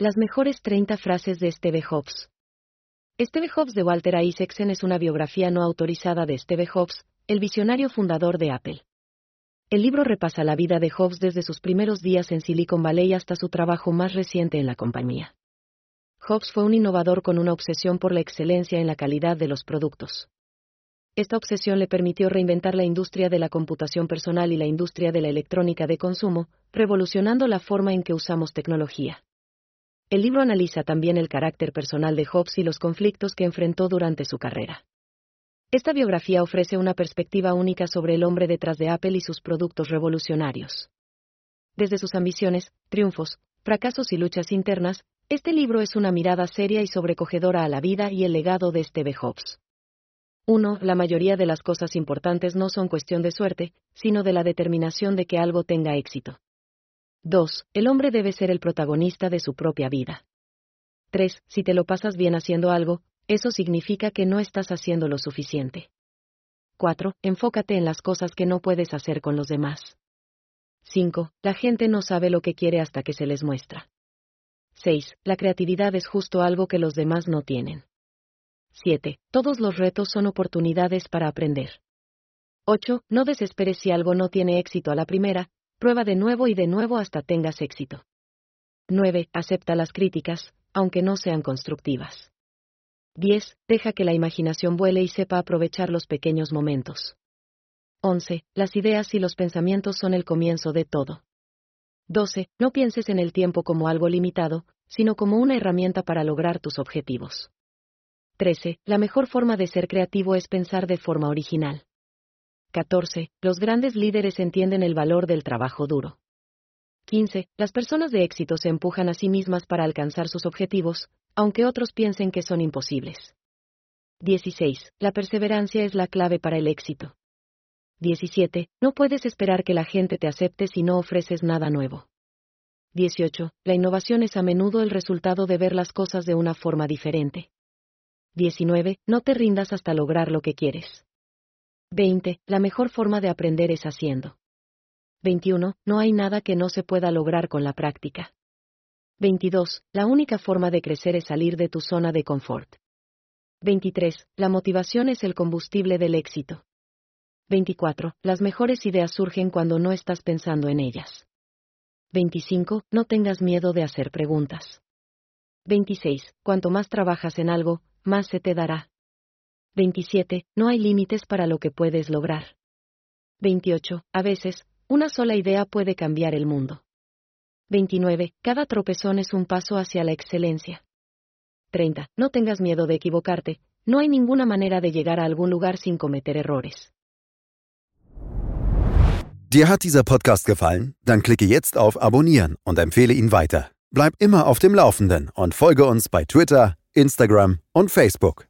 Las mejores 30 frases de Steve Jobs. Steve Jobs de Walter Isaacson es una biografía no autorizada de Steve Jobs, el visionario fundador de Apple. El libro repasa la vida de Jobs desde sus primeros días en Silicon Valley hasta su trabajo más reciente en la compañía. Jobs fue un innovador con una obsesión por la excelencia en la calidad de los productos. Esta obsesión le permitió reinventar la industria de la computación personal y la industria de la electrónica de consumo, revolucionando la forma en que usamos tecnología. El libro analiza también el carácter personal de Hobbes y los conflictos que enfrentó durante su carrera. Esta biografía ofrece una perspectiva única sobre el hombre detrás de Apple y sus productos revolucionarios. Desde sus ambiciones, triunfos, fracasos y luchas internas, este libro es una mirada seria y sobrecogedora a la vida y el legado de Steve Jobs. 1. La mayoría de las cosas importantes no son cuestión de suerte, sino de la determinación de que algo tenga éxito. 2. El hombre debe ser el protagonista de su propia vida. 3. Si te lo pasas bien haciendo algo, eso significa que no estás haciendo lo suficiente. 4. Enfócate en las cosas que no puedes hacer con los demás. 5. La gente no sabe lo que quiere hasta que se les muestra. 6. La creatividad es justo algo que los demás no tienen. 7. Todos los retos son oportunidades para aprender. 8. No desesperes si algo no tiene éxito a la primera, Prueba de nuevo y de nuevo hasta tengas éxito. 9. Acepta las críticas, aunque no sean constructivas. 10. Deja que la imaginación vuele y sepa aprovechar los pequeños momentos. 11. Las ideas y los pensamientos son el comienzo de todo. 12. No pienses en el tiempo como algo limitado, sino como una herramienta para lograr tus objetivos. 13. La mejor forma de ser creativo es pensar de forma original. 14. Los grandes líderes entienden el valor del trabajo duro. 15. Las personas de éxito se empujan a sí mismas para alcanzar sus objetivos, aunque otros piensen que son imposibles. 16. La perseverancia es la clave para el éxito. 17. No puedes esperar que la gente te acepte si no ofreces nada nuevo. 18. La innovación es a menudo el resultado de ver las cosas de una forma diferente. 19. No te rindas hasta lograr lo que quieres. 20. La mejor forma de aprender es haciendo. 21. No hay nada que no se pueda lograr con la práctica. 22. La única forma de crecer es salir de tu zona de confort. 23. La motivación es el combustible del éxito. 24. Las mejores ideas surgen cuando no estás pensando en ellas. 25. No tengas miedo de hacer preguntas. 26. Cuanto más trabajas en algo, más se te dará. 27. No hay límites para lo que puedes lograr. 28. A veces, una sola idea puede cambiar el mundo. 29. Cada tropezón es un paso hacia la excelencia. 30. No tengas miedo de equivocarte, no hay ninguna manera de llegar a algún lugar sin cometer errores. Dir hat dieser Podcast gefallen? Dann klicke jetzt auf Abonnieren und empfehle ihn weiter. Bleib immer auf dem Laufenden und folge uns bei Twitter, Instagram und Facebook.